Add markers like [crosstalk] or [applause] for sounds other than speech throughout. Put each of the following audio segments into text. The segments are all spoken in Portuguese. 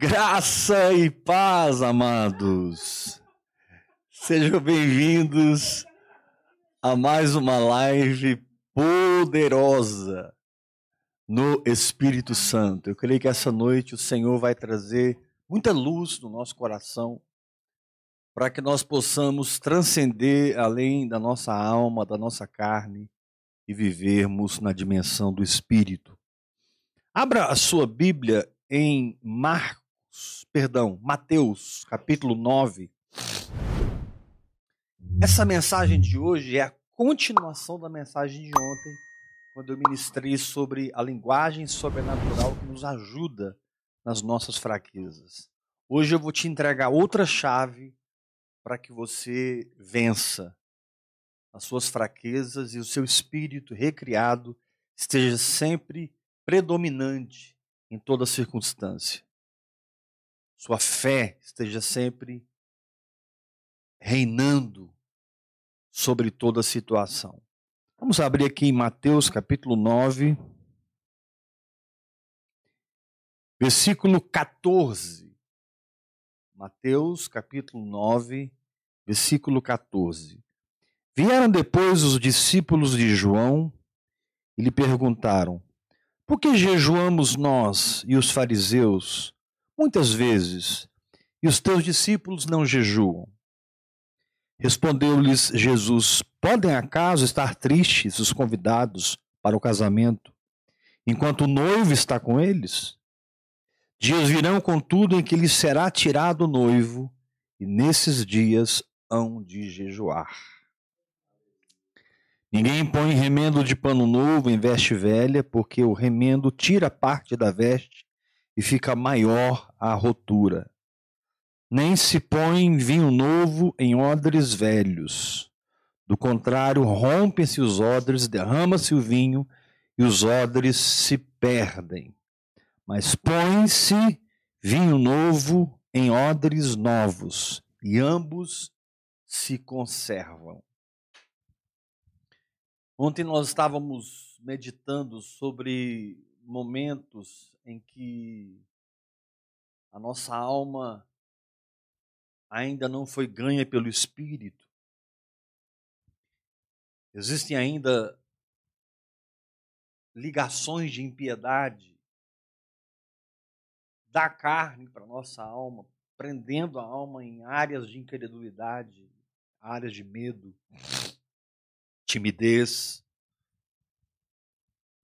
Graça e paz, amados. Sejam bem-vindos a mais uma live poderosa no Espírito Santo. Eu creio que essa noite o Senhor vai trazer muita luz no nosso coração para que nós possamos transcender além da nossa alma, da nossa carne e vivermos na dimensão do Espírito. Abra a sua Bíblia em Marcos perdão, Mateus, capítulo 9. Essa mensagem de hoje é a continuação da mensagem de ontem, quando eu ministrei sobre a linguagem sobrenatural que nos ajuda nas nossas fraquezas. Hoje eu vou te entregar outra chave para que você vença as suas fraquezas e o seu espírito recriado esteja sempre predominante em toda circunstância sua fé esteja sempre reinando sobre toda a situação. Vamos abrir aqui em Mateus capítulo 9, versículo 14. Mateus capítulo 9, versículo 14. Vieram depois os discípulos de João e lhe perguntaram: Por que jejuamos nós e os fariseus? Muitas vezes, e os teus discípulos não jejuam. Respondeu-lhes Jesus: Podem acaso estar tristes os convidados para o casamento, enquanto o noivo está com eles? Dias virão, contudo, em que lhes será tirado o noivo, e nesses dias hão de jejuar. Ninguém põe remendo de pano novo em veste velha, porque o remendo tira parte da veste e fica maior a rotura. Nem se põe vinho novo em odres velhos. Do contrário, rompem-se os odres, derrama-se o vinho e os odres se perdem. Mas põe-se vinho novo em odres novos, e ambos se conservam. Ontem nós estávamos meditando sobre momentos em que a nossa alma ainda não foi ganha pelo Espírito. Existem ainda ligações de impiedade da carne para nossa alma, prendendo a alma em áreas de incredulidade, áreas de medo, timidez,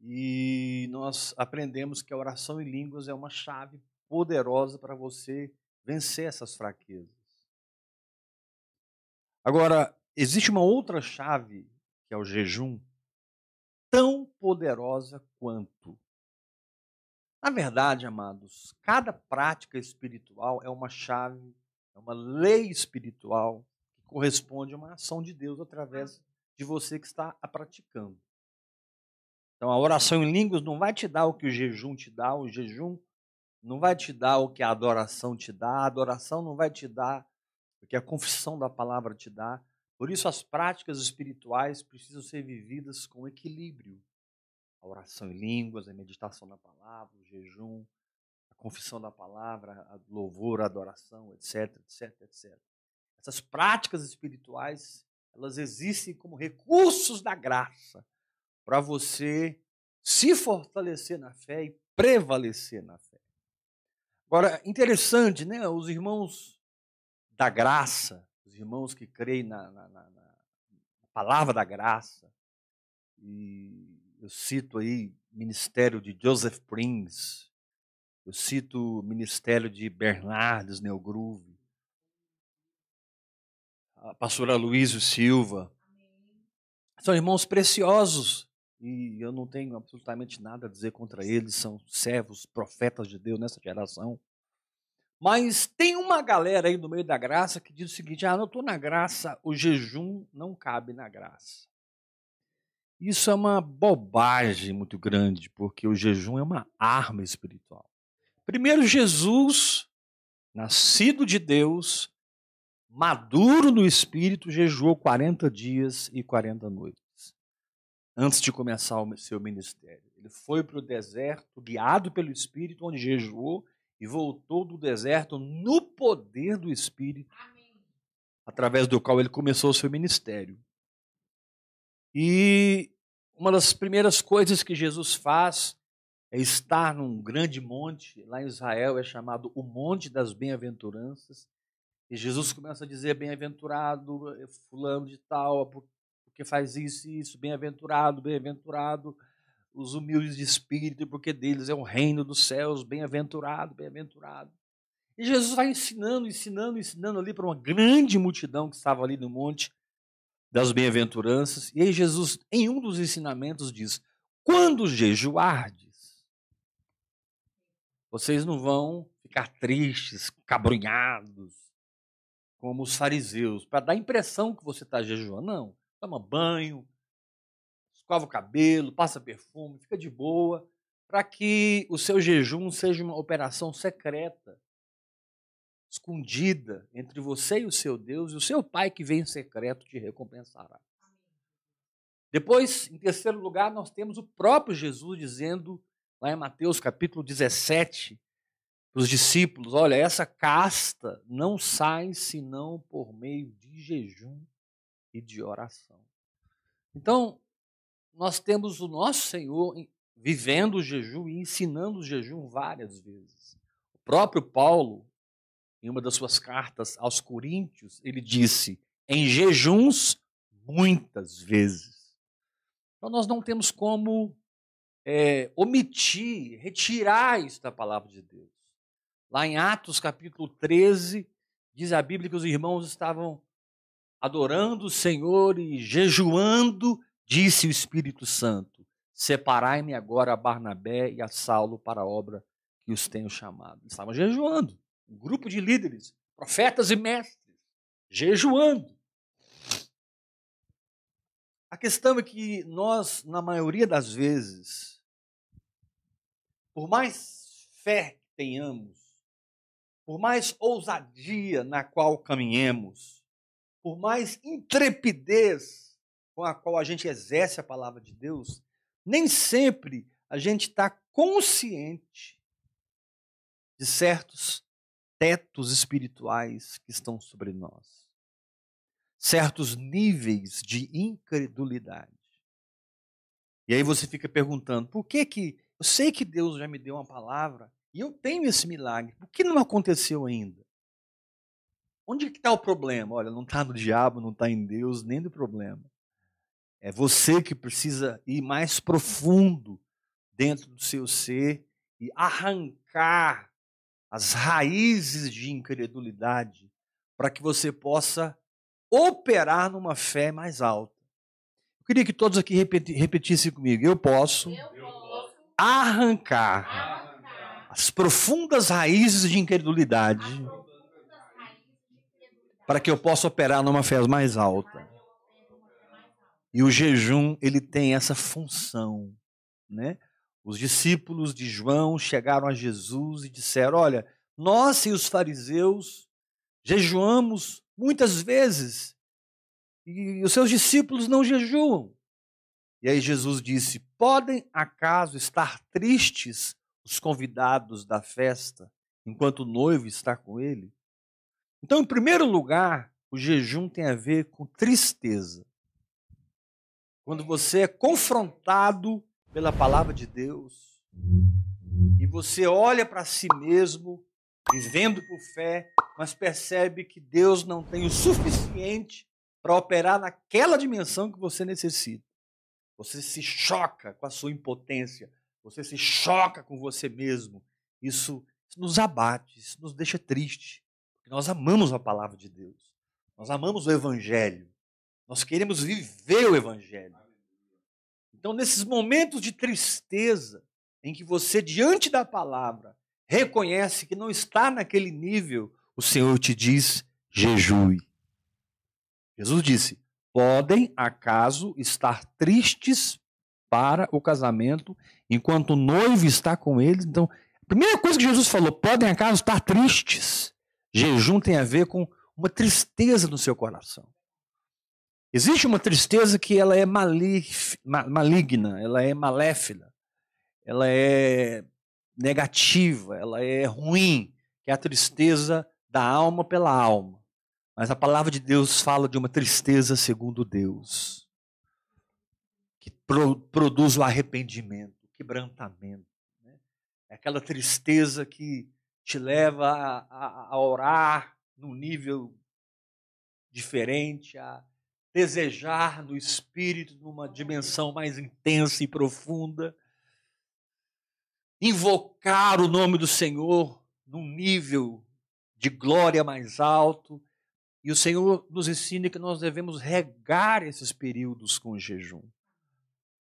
e nós aprendemos que a oração em línguas é uma chave poderosa para você vencer essas fraquezas. Agora, existe uma outra chave, que é o jejum, tão poderosa quanto. Na verdade, amados, cada prática espiritual é uma chave, é uma lei espiritual que corresponde a uma ação de Deus através de você que está a praticando. Então a oração em línguas não vai te dar o que o jejum te dá, o jejum não vai te dar o que a adoração te dá, a adoração não vai te dar o que a confissão da palavra te dá. Por isso as práticas espirituais precisam ser vividas com equilíbrio. A oração em línguas, a meditação na palavra, o jejum, a confissão da palavra, a louvor, a adoração, etc, etc, etc. Essas práticas espirituais, elas existem como recursos da graça para você se fortalecer na fé e prevalecer na fé. Agora, interessante, né? Os irmãos da graça, os irmãos que creem na, na, na, na palavra da graça, e eu cito aí o ministério de Joseph Prince, eu cito o ministério de Bernardes Neogrove, a pastora Luísio Silva. São irmãos preciosos e eu não tenho absolutamente nada a dizer contra eles, são servos, profetas de Deus nessa geração. Mas tem uma galera aí no meio da graça que diz o seguinte: ah, não estou na graça, o jejum não cabe na graça. Isso é uma bobagem muito grande, porque o jejum é uma arma espiritual. Primeiro, Jesus, nascido de Deus, maduro no espírito, jejuou 40 dias e 40 noites antes de começar o seu ministério. Ele foi para o deserto, guiado pelo Espírito, onde jejuou e voltou do deserto no poder do Espírito, através do qual ele começou o seu ministério. E uma das primeiras coisas que Jesus faz é estar num grande monte, lá em Israel é chamado o Monte das Bem-aventuranças, e Jesus começa a dizer: Bem-aventurado, eh, fulano de tal, porque faz isso e isso, bem-aventurado, bem-aventurado os humildes de espírito, porque deles é o reino dos céus, bem-aventurado, bem-aventurado. E Jesus vai ensinando, ensinando, ensinando ali para uma grande multidão que estava ali no monte das bem-aventuranças. E aí Jesus, em um dos ensinamentos, diz: Quando jejuardes, vocês não vão ficar tristes, cabrunhados, como os fariseus, para dar a impressão que você está jejuando. Não. Toma banho, escova o cabelo, passa perfume, fica de boa, para que o seu jejum seja uma operação secreta, escondida entre você e o seu Deus, e o seu Pai que vem em secreto te recompensará. Depois, em terceiro lugar, nós temos o próprio Jesus dizendo, lá em Mateus capítulo 17, para os discípulos: olha, essa casta não sai senão por meio de jejum e de oração. Então, nós temos o nosso Senhor vivendo o jejum e ensinando o jejum várias vezes. O próprio Paulo, em uma das suas cartas aos Coríntios, ele disse: em jejuns, muitas vezes. Então, nós não temos como é, omitir, retirar isso da palavra de Deus. Lá em Atos capítulo 13, diz a Bíblia que os irmãos estavam adorando o Senhor e jejuando Disse o Espírito Santo: Separai-me agora a Barnabé e a Saulo para a obra que os tenho chamado. Eles estavam jejuando. Um grupo de líderes, profetas e mestres, jejuando. A questão é que nós, na maioria das vezes, por mais fé que tenhamos, por mais ousadia na qual caminhemos, por mais intrepidez com a qual a gente exerce a palavra de Deus, nem sempre a gente está consciente de certos tetos espirituais que estão sobre nós, certos níveis de incredulidade. E aí você fica perguntando: por que que eu sei que Deus já me deu uma palavra e eu tenho esse milagre, por que não aconteceu ainda? Onde que está o problema? Olha, não está no diabo, não está em Deus, nem do problema. É você que precisa ir mais profundo dentro do seu ser e arrancar as raízes de incredulidade para que você possa operar numa fé mais alta. Eu queria que todos aqui repetissem comigo. Eu posso, Eu posso arrancar, arrancar, as profundas raízes de incredulidade para que eu possa operar numa fé mais alta. E o jejum, ele tem essa função, né? Os discípulos de João chegaram a Jesus e disseram: Olha, nós e os fariseus jejuamos muitas vezes e os seus discípulos não jejuam. E aí Jesus disse: Podem acaso estar tristes os convidados da festa enquanto o noivo está com ele? Então, em primeiro lugar, o jejum tem a ver com tristeza. Quando você é confrontado pela palavra de Deus e você olha para si mesmo, vivendo por fé, mas percebe que Deus não tem o suficiente para operar naquela dimensão que você necessita. Você se choca com a sua impotência, você se choca com você mesmo. Isso, isso nos abate, isso nos deixa triste, nós amamos a palavra de Deus, nós amamos o Evangelho. Nós queremos viver o Evangelho. Então, nesses momentos de tristeza, em que você, diante da palavra, reconhece que não está naquele nível, o Senhor te diz: jejue. Jesus disse: podem acaso estar tristes para o casamento enquanto o noivo está com eles? Então, a primeira coisa que Jesus falou: podem acaso estar tristes. Jejum tem a ver com uma tristeza no seu coração. Existe uma tristeza que ela é maligna, ela é maléfica, ela é negativa, ela é ruim, que é a tristeza da alma pela alma. Mas a palavra de Deus fala de uma tristeza segundo Deus, que pro, produz o arrependimento, o quebrantamento. Né? É aquela tristeza que te leva a, a, a orar num nível diferente, a desejar no espírito numa dimensão mais intensa e profunda, invocar o nome do Senhor num nível de glória mais alto. E o Senhor nos ensina que nós devemos regar esses períodos com jejum.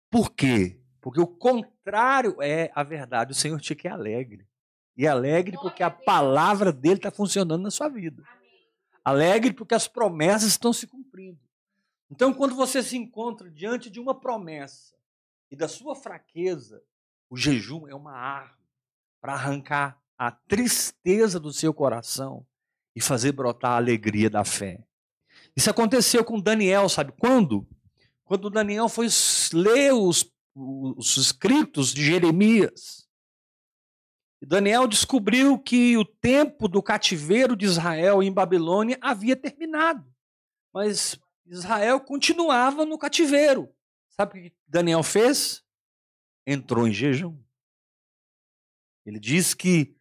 Por quê? Porque o contrário é a verdade. O Senhor te quer alegre. E alegre porque a palavra dele está funcionando na sua vida. Alegre porque as promessas estão se cumprindo. Então, quando você se encontra diante de uma promessa e da sua fraqueza, o jejum é uma arma para arrancar a tristeza do seu coração e fazer brotar a alegria da fé. Isso aconteceu com Daniel, sabe quando? Quando Daniel foi ler os, os escritos de Jeremias. Daniel descobriu que o tempo do cativeiro de Israel em Babilônia havia terminado. Mas Israel continuava no cativeiro. Sabe o que Daniel fez? Entrou em jejum. Ele diz que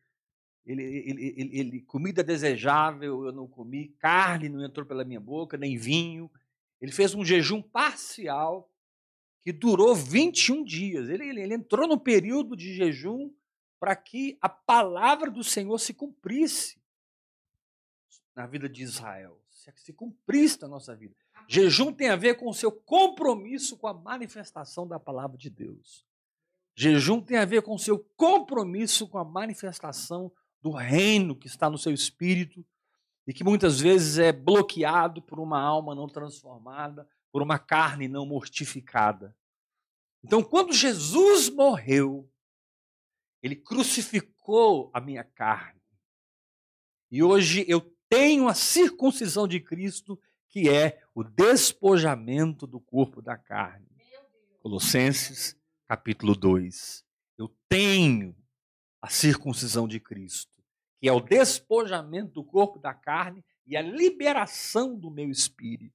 ele, ele, ele, ele, comida desejável eu não comi, carne não entrou pela minha boca, nem vinho. Ele fez um jejum parcial que durou 21 dias. Ele, ele, ele entrou no período de jejum para que a palavra do Senhor se cumprisse na vida de Israel, se cumprisse na nossa vida. Jejum tem a ver com o seu compromisso com a manifestação da palavra de Deus. Jejum tem a ver com o seu compromisso com a manifestação do reino que está no seu espírito e que muitas vezes é bloqueado por uma alma não transformada, por uma carne não mortificada. Então, quando Jesus morreu, ele crucificou a minha carne. E hoje eu tenho a circuncisão de Cristo, que é o despojamento do corpo da carne. Colossenses, capítulo 2. Eu tenho a circuncisão de Cristo, que é o despojamento do corpo da carne e a liberação do meu espírito.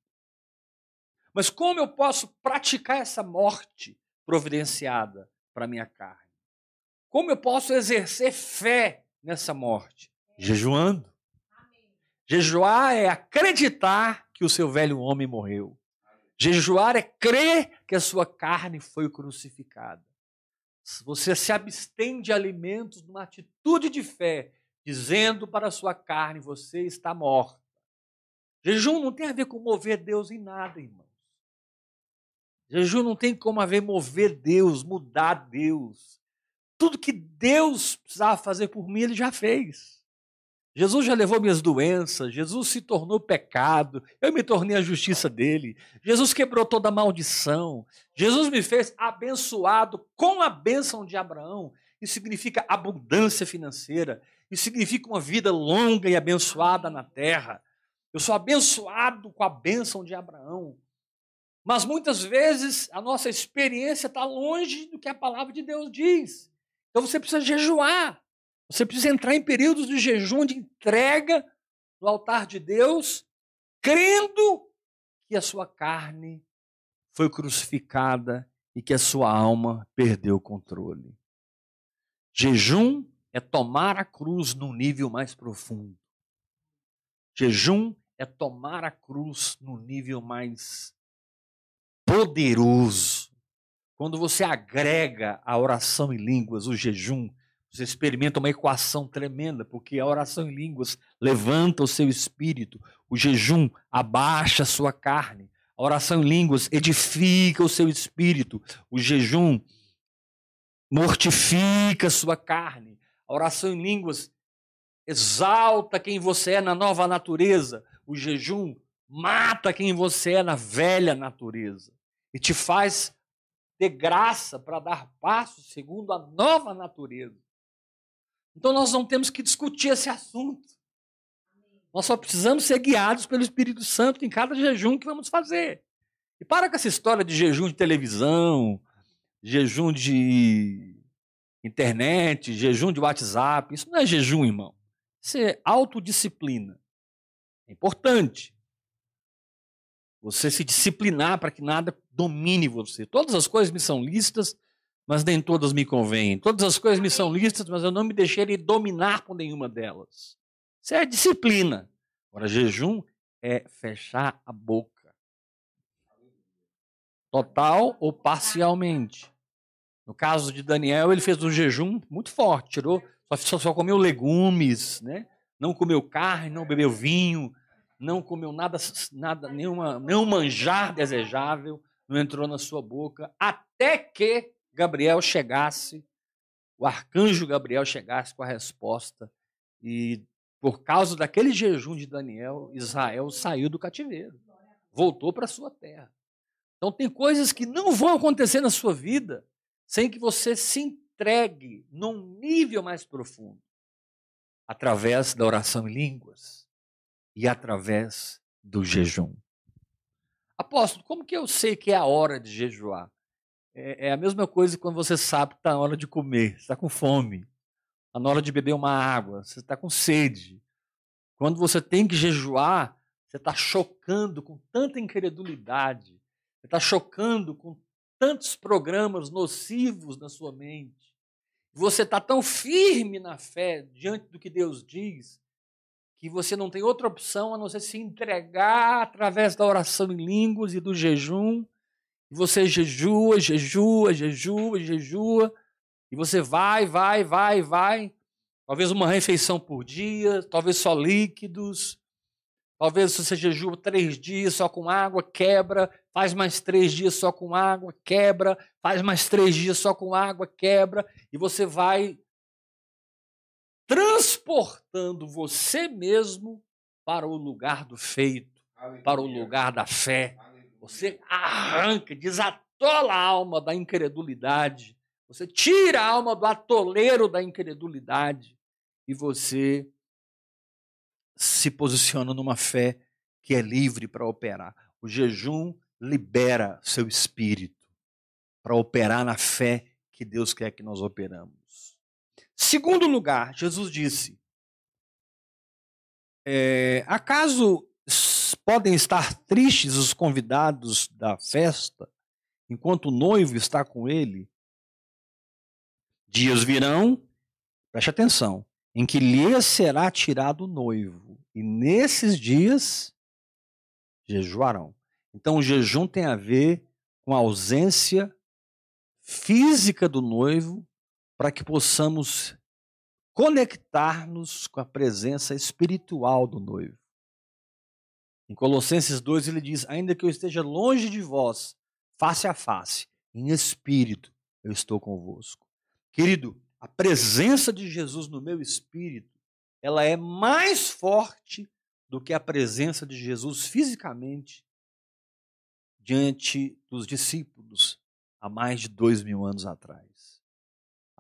Mas como eu posso praticar essa morte providenciada para minha carne? Como eu posso exercer fé nessa morte? Jejuando. Jejuar é acreditar que o seu velho homem morreu. Jejuar é crer que a sua carne foi crucificada. Você se abstém de alimentos numa atitude de fé, dizendo para a sua carne: você está morta. Jejum não tem a ver com mover Deus em nada, irmãos. Jejum não tem como haver mover Deus, mudar Deus. Tudo que Deus precisava fazer por mim, Ele já fez. Jesus já levou minhas doenças, Jesus se tornou pecado, eu me tornei a justiça dele. Jesus quebrou toda a maldição. Jesus me fez abençoado com a bênção de Abraão. Isso significa abundância financeira, isso significa uma vida longa e abençoada na terra. Eu sou abençoado com a bênção de Abraão. Mas muitas vezes a nossa experiência está longe do que a palavra de Deus diz. Então você precisa jejuar. Você precisa entrar em períodos de jejum, de entrega no altar de Deus, crendo que a sua carne foi crucificada e que a sua alma perdeu o controle. Jejum é tomar a cruz num nível mais profundo. Jejum é tomar a cruz num nível mais poderoso. Quando você agrega a oração em línguas, o jejum, você experimenta uma equação tremenda, porque a oração em línguas levanta o seu espírito, o jejum abaixa a sua carne, a oração em línguas edifica o seu espírito, o jejum mortifica a sua carne, a oração em línguas exalta quem você é na nova natureza, o jejum mata quem você é na velha natureza e te faz ter graça para dar passos segundo a nova natureza. Então nós não temos que discutir esse assunto. Nós só precisamos ser guiados pelo Espírito Santo em cada jejum que vamos fazer. E para com essa história de jejum de televisão, jejum de internet, jejum de WhatsApp. Isso não é jejum, irmão. Isso é autodisciplina. É importante. Você se disciplinar para que nada domine você. Todas as coisas me são listas, mas nem todas me convêm. Todas as coisas me são listas, mas eu não me deixarei dominar por nenhuma delas. Isso é disciplina. Agora, jejum é fechar a boca. Total ou parcialmente. No caso de Daniel, ele fez um jejum muito forte, tirou, só, só comeu legumes, né? não comeu carne, não bebeu vinho, não comeu nada, nada nenhuma, nenhum manjar desejável, não entrou na sua boca, até que Gabriel chegasse, o arcanjo Gabriel chegasse com a resposta. E por causa daquele jejum de Daniel, Israel saiu do cativeiro, voltou para a sua terra. Então, tem coisas que não vão acontecer na sua vida sem que você se entregue num nível mais profundo através da oração em línguas e através do jejum. Apóstolo, como que eu sei que é a hora de jejuar? É, é a mesma coisa quando você sabe que está na hora de comer, está com fome, está na hora de beber uma água, você está com sede. Quando você tem que jejuar, você está chocando com tanta incredulidade, você está chocando com tantos programas nocivos na sua mente. Você está tão firme na fé diante do que Deus diz, que você não tem outra opção a não ser se entregar através da oração em línguas e do jejum. E você jejua, jejua, jejua, jejua. E você vai, vai, vai, vai. Talvez uma refeição por dia, talvez só líquidos. Talvez você jejua três dias só com água, quebra, faz mais três dias só com água, quebra, faz mais três dias só com água, quebra, e você vai transportando você mesmo para o lugar do feito, para o lugar da fé. Você arranca, desatola a alma da incredulidade, você tira a alma do atoleiro da incredulidade e você se posiciona numa fé que é livre para operar. O jejum libera seu espírito para operar na fé que Deus quer que nós operamos. Segundo lugar, Jesus disse: é, acaso podem estar tristes os convidados da festa enquanto o noivo está com ele? Dias virão, preste atenção, em que lhe será tirado o noivo, e nesses dias jejuarão. Então, o jejum tem a ver com a ausência física do noivo, para que possamos conectar-nos com a presença espiritual do noivo. Em Colossenses 2 ele diz: Ainda que eu esteja longe de vós, face a face, em espírito, eu estou convosco. Querido, a presença de Jesus no meu espírito, ela é mais forte do que a presença de Jesus fisicamente diante dos discípulos há mais de dois mil anos atrás.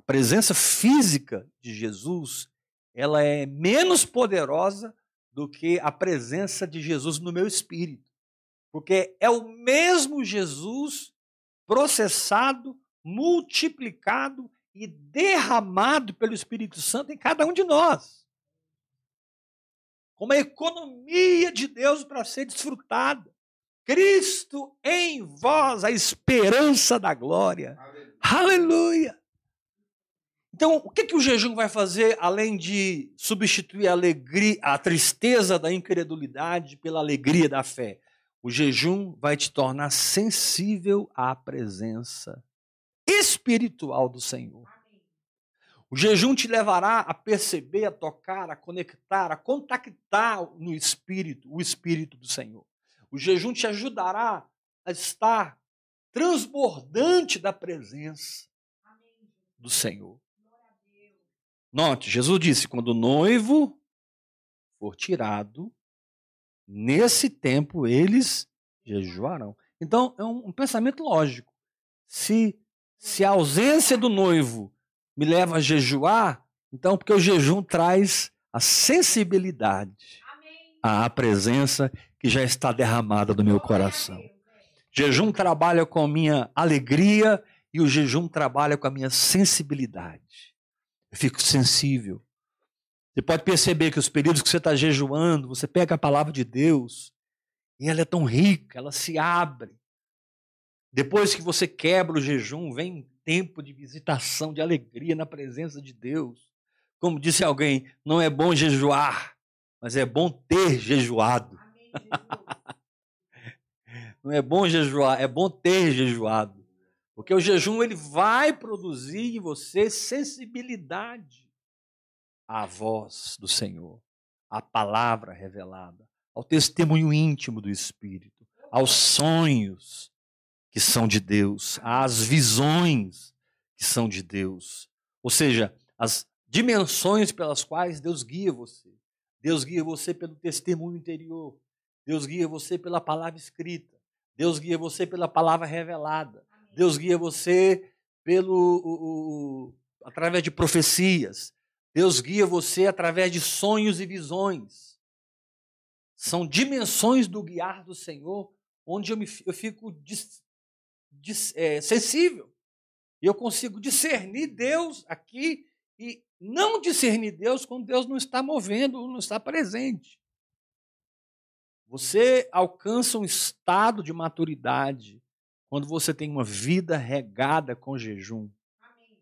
A presença física de Jesus ela é menos poderosa do que a presença de Jesus no meu espírito, porque é o mesmo Jesus processado, multiplicado e derramado pelo Espírito Santo em cada um de nós. Como a economia de Deus para ser desfrutada. Cristo em vós, a esperança da glória. Aleluia. Aleluia. Então, o que, que o jejum vai fazer além de substituir a alegria, a tristeza da incredulidade pela alegria da fé? O jejum vai te tornar sensível à presença espiritual do Senhor. O jejum te levará a perceber, a tocar, a conectar, a contactar no espírito, o espírito do Senhor. O jejum te ajudará a estar transbordante da presença do Senhor. Note, Jesus disse: quando o noivo for tirado, nesse tempo eles jejuarão. Então, é um, um pensamento lógico. Se se a ausência do noivo me leva a jejuar, então porque o jejum traz a sensibilidade à presença que já está derramada no meu coração. Jejum trabalha com a minha alegria E o jejum trabalha com a minha sensibilidade. Eu fico sensível. Você pode perceber que os períodos que você está jejuando, você pega a palavra de Deus e ela é tão rica, ela se abre. Depois que você quebra o jejum, vem um tempo de visitação, de alegria na presença de Deus. Como disse alguém, não é bom jejuar, mas é bom ter jejuado. [laughs] não é bom jejuar, é bom ter jejuado. Porque o jejum ele vai produzir em você sensibilidade à voz do Senhor, à palavra revelada, ao testemunho íntimo do Espírito, aos sonhos que são de Deus, às visões que são de Deus. Ou seja, as dimensões pelas quais Deus guia você. Deus guia você pelo testemunho interior. Deus guia você pela palavra escrita. Deus guia você pela palavra revelada. Deus guia você pelo o, o, através de profecias. Deus guia você através de sonhos e visões. São dimensões do guiar do Senhor, onde eu, me, eu fico dis, dis, é, sensível. E eu consigo discernir Deus aqui e não discernir Deus quando Deus não está movendo, não está presente. Você alcança um estado de maturidade quando você tem uma vida regada com jejum,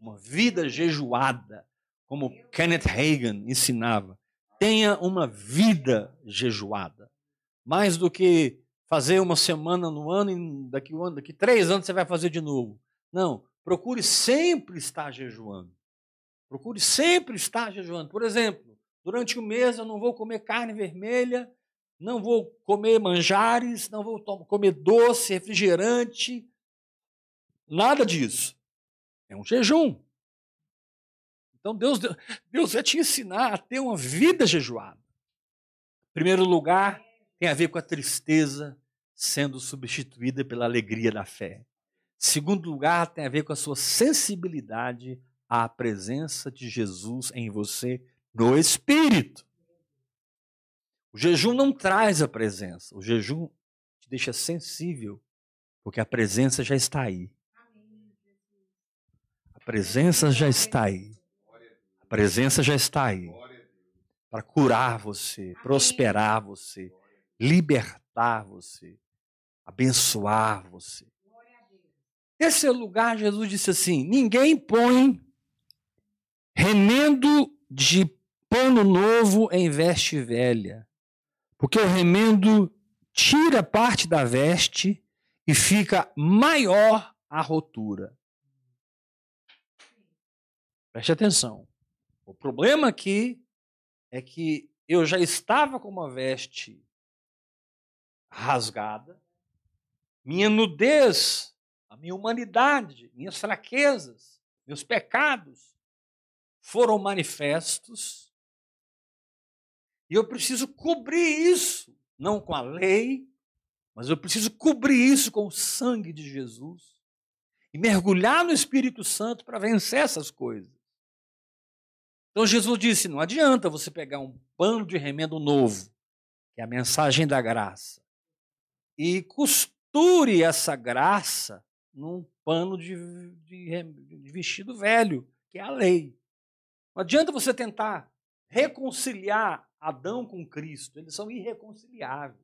uma vida jejuada como Kenneth Hagan ensinava, tenha uma vida jejuada. Mais do que fazer uma semana no ano e daqui, um ano, daqui três anos você vai fazer de novo. Não, procure sempre estar jejuando. Procure sempre estar jejuando. Por exemplo, durante o mês eu não vou comer carne vermelha, não vou comer manjares, não vou comer doce, refrigerante, nada disso. É um jejum. Então Deus, Deus vai te ensinar a ter uma vida jejuada. Em primeiro lugar, tem a ver com a tristeza sendo substituída pela alegria da fé. Segundo lugar, tem a ver com a sua sensibilidade à presença de Jesus em você no Espírito. O jejum não traz a presença, o jejum te deixa sensível, porque a presença já está aí. A presença já está aí presença já está aí para curar você, prosperar você, libertar você, abençoar você. Esse lugar, Jesus disse assim: ninguém põe remendo de pano novo em veste velha, porque o remendo tira parte da veste e fica maior a rotura. Preste atenção. O problema aqui é que eu já estava com uma veste rasgada, minha nudez, a minha humanidade, minhas fraquezas, meus pecados foram manifestos. E eu preciso cobrir isso, não com a lei, mas eu preciso cobrir isso com o sangue de Jesus e mergulhar no Espírito Santo para vencer essas coisas. Então Jesus disse: não adianta você pegar um pano de remendo novo, que é a mensagem da graça, e costure essa graça num pano de, de, de vestido velho, que é a lei. Não adianta você tentar reconciliar Adão com Cristo, eles são irreconciliáveis.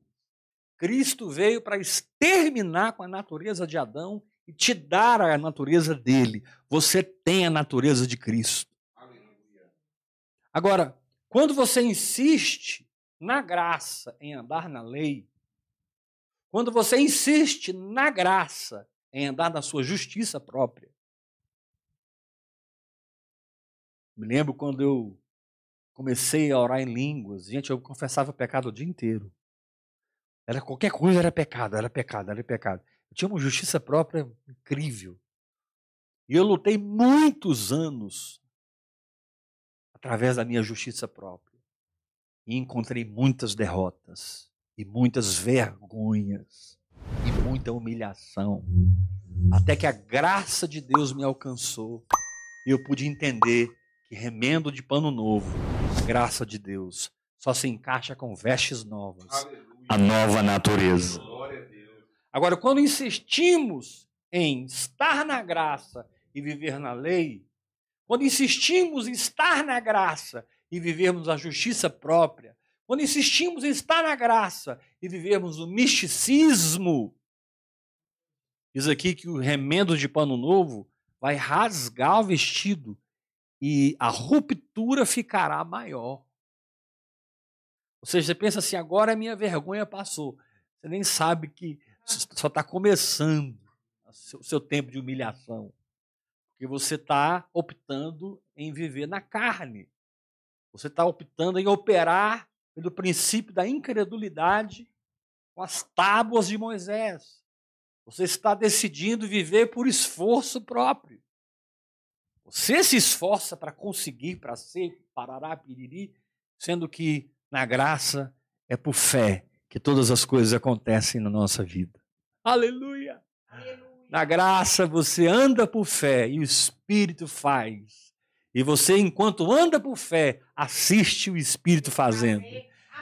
Cristo veio para exterminar com a natureza de Adão e te dar a natureza dele. Você tem a natureza de Cristo. Agora, quando você insiste na graça em andar na lei, quando você insiste na graça em andar na sua justiça própria. Me lembro quando eu comecei a orar em línguas, gente, eu confessava pecado o dia inteiro. Era qualquer coisa era pecado, era pecado, era pecado. Eu tinha uma justiça própria incrível. E eu lutei muitos anos através da minha justiça própria. E encontrei muitas derrotas, e muitas vergonhas, e muita humilhação. Até que a graça de Deus me alcançou e eu pude entender que remendo de pano novo, a graça de Deus, só se encaixa com vestes novas, Aleluia. a nova natureza. Agora, quando insistimos em estar na graça e viver na lei, quando insistimos em estar na graça e vivermos a justiça própria, quando insistimos em estar na graça e vivermos o misticismo, diz aqui que o remendo de pano novo vai rasgar o vestido e a ruptura ficará maior. Ou seja, você pensa assim, agora a minha vergonha passou. Você nem sabe que só está começando o seu, seu tempo de humilhação. Porque você está optando em viver na carne. Você está optando em operar pelo princípio da incredulidade com as tábuas de Moisés. Você está decidindo viver por esforço próprio. Você se esforça para conseguir, para ser, parará, piriri, sendo que na graça é por fé que todas as coisas acontecem na nossa vida. Aleluia! Aleluia. Na graça você anda por fé e o Espírito faz. E você, enquanto anda por fé, assiste o Espírito fazendo.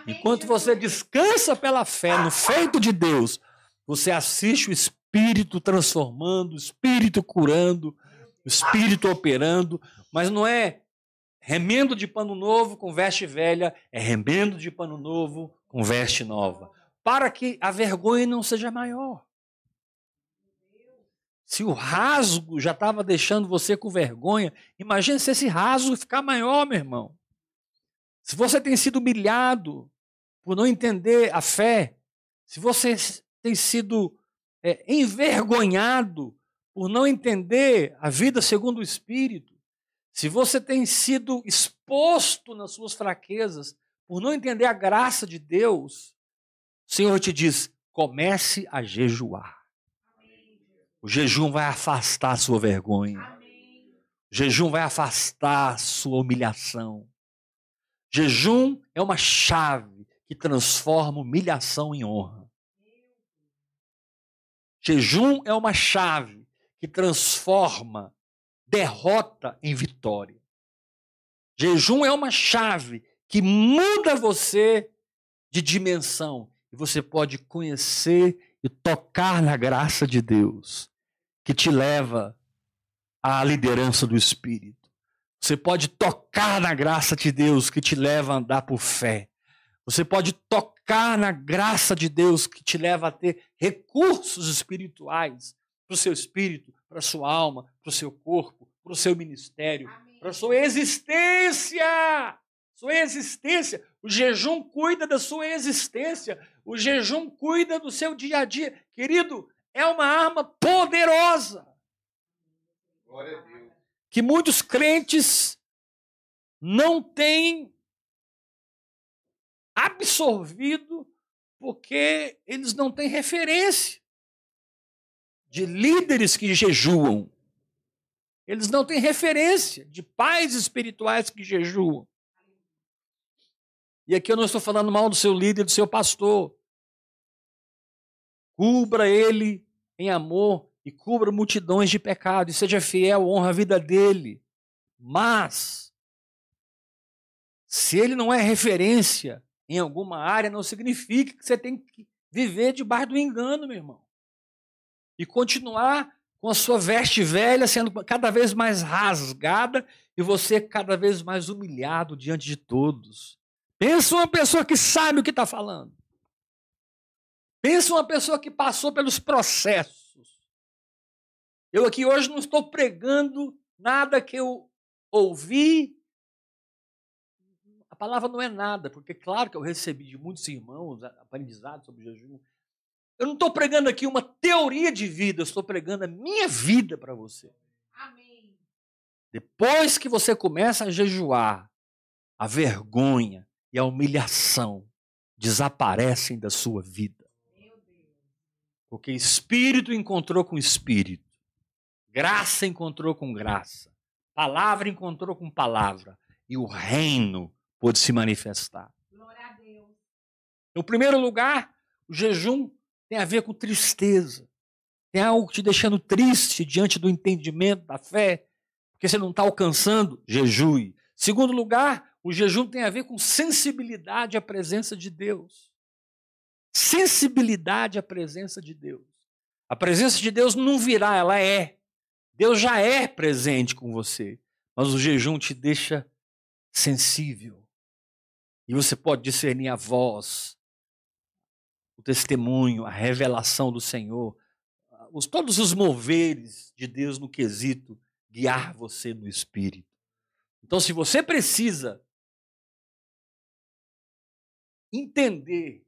Enquanto você descansa pela fé no feito de Deus, você assiste o Espírito transformando, o Espírito curando, o Espírito operando, mas não é Remendo de pano novo com veste velha é remendo de pano novo com veste nova. Para que a vergonha não seja maior. Se o rasgo já estava deixando você com vergonha, imagine se esse rasgo ficar maior, meu irmão. Se você tem sido humilhado por não entender a fé, se você tem sido é, envergonhado por não entender a vida segundo o Espírito, se você tem sido exposto nas suas fraquezas por não entender a graça de Deus, o Senhor te diz: comece a jejuar. O jejum vai afastar a sua vergonha. O jejum vai afastar a sua humilhação. Jejum é uma chave que transforma humilhação em honra. Jejum é uma chave que transforma derrota em vitória. Jejum é uma chave que muda você de dimensão e você pode conhecer e tocar na graça de Deus, que te leva à liderança do Espírito. Você pode tocar na graça de Deus, que te leva a andar por fé. Você pode tocar na graça de Deus, que te leva a ter recursos espirituais para o seu espírito, para a sua alma, para o seu corpo, para o seu ministério, para a sua existência. Sua existência. O jejum cuida da sua existência. O jejum cuida do seu dia a dia. Querido, é uma arma poderosa. Glória a Deus. Que muitos crentes não têm absorvido porque eles não têm referência de líderes que jejuam. Eles não têm referência de pais espirituais que jejuam. E aqui eu não estou falando mal do seu líder, do seu pastor. Cubra ele em amor e cubra multidões de pecado e seja fiel, honra a vida dele. Mas, se ele não é referência em alguma área, não significa que você tem que viver debaixo do engano, meu irmão e continuar com a sua veste velha sendo cada vez mais rasgada e você cada vez mais humilhado diante de todos. Pensa uma pessoa que sabe o que está falando. Pensa uma pessoa que passou pelos processos. Eu aqui hoje não estou pregando nada que eu ouvi. A palavra não é nada, porque claro que eu recebi de muitos irmãos aprendizados sobre jejum, eu não estou pregando aqui uma teoria de vida, eu estou pregando a minha vida para você. Amém. Depois que você começa a jejuar, a vergonha e a humilhação desaparecem da sua vida. Porque espírito encontrou com espírito, graça encontrou com graça, palavra encontrou com palavra, e o reino pôde se manifestar. Glória a Deus. No primeiro lugar, o jejum tem a ver com tristeza. Tem algo te deixando triste diante do entendimento da fé, porque você não está alcançando, jejue. Segundo lugar, o jejum tem a ver com sensibilidade à presença de Deus. Sensibilidade à presença de Deus. A presença de Deus não virá, ela é. Deus já é presente com você, mas o jejum te deixa sensível. E você pode discernir a voz, testemunho, a revelação do Senhor, os, todos os moveres de Deus no quesito guiar você no espírito. Então, se você precisa entender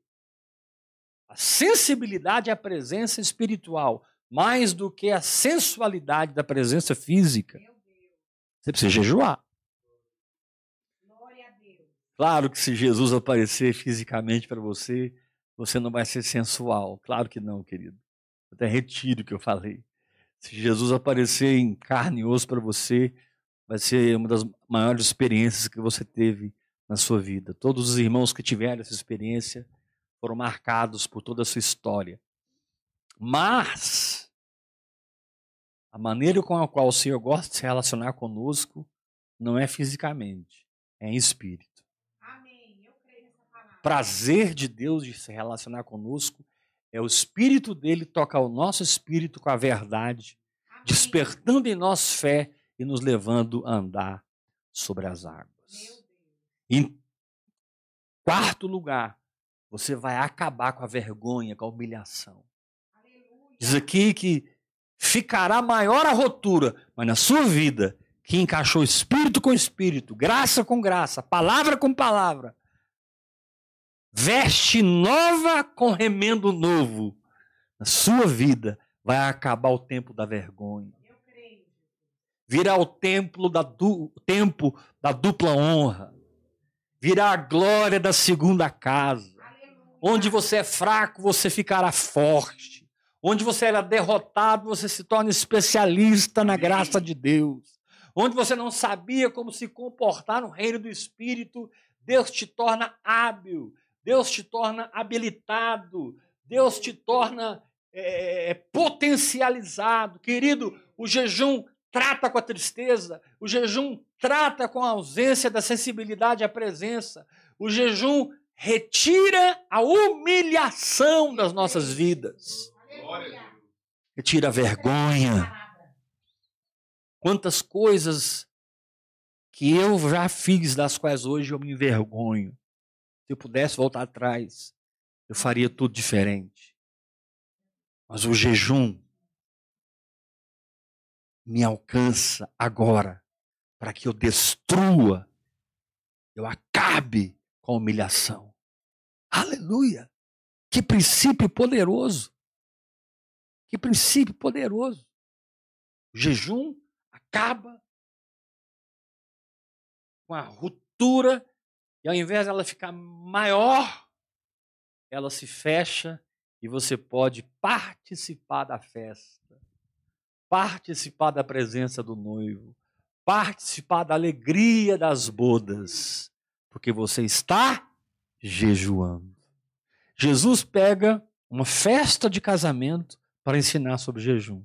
a sensibilidade à presença espiritual mais do que a sensualidade da presença física, você precisa jejuar. Claro que se Jesus aparecer fisicamente para você, você não vai ser sensual. Claro que não, querido. até retiro o que eu falei. Se Jesus aparecer em carne e osso para você, vai ser uma das maiores experiências que você teve na sua vida. Todos os irmãos que tiveram essa experiência foram marcados por toda a sua história. Mas a maneira com a qual o Senhor gosta de se relacionar conosco não é fisicamente, é em espírito. Prazer de Deus de se relacionar conosco é o espírito dele tocar o nosso espírito com a verdade, Amém. despertando em nós fé e nos levando a andar sobre as águas. Em quarto lugar, você vai acabar com a vergonha, com a humilhação. Aleluia. Diz aqui que ficará maior a rotura, mas na sua vida, que encaixou espírito com espírito, graça com graça, palavra com palavra, veste nova com remendo novo, na sua vida vai acabar o tempo da vergonha. Virá o templo da du, tempo da dupla honra. Virá a glória da segunda casa. Onde você é fraco, você ficará forte. Onde você era derrotado, você se torna especialista na graça de Deus. Onde você não sabia como se comportar no reino do Espírito, Deus te torna hábil, Deus te torna habilitado, Deus te torna é, potencializado. Querido, o jejum trata com a tristeza, o jejum trata com a ausência da sensibilidade à presença, o jejum retira a humilhação das nossas vidas, retira a vergonha. Quantas coisas que eu já fiz, das quais hoje eu me envergonho. Se eu pudesse voltar atrás, eu faria tudo diferente. Mas o jejum me alcança agora para que eu destrua, eu acabe com a humilhação. Aleluia! Que princípio poderoso! Que princípio poderoso! O jejum acaba com a ruptura ao invés dela ficar maior, ela se fecha e você pode participar da festa, participar da presença do noivo, participar da alegria das bodas, porque você está jejuando. Jesus pega uma festa de casamento para ensinar sobre jejum.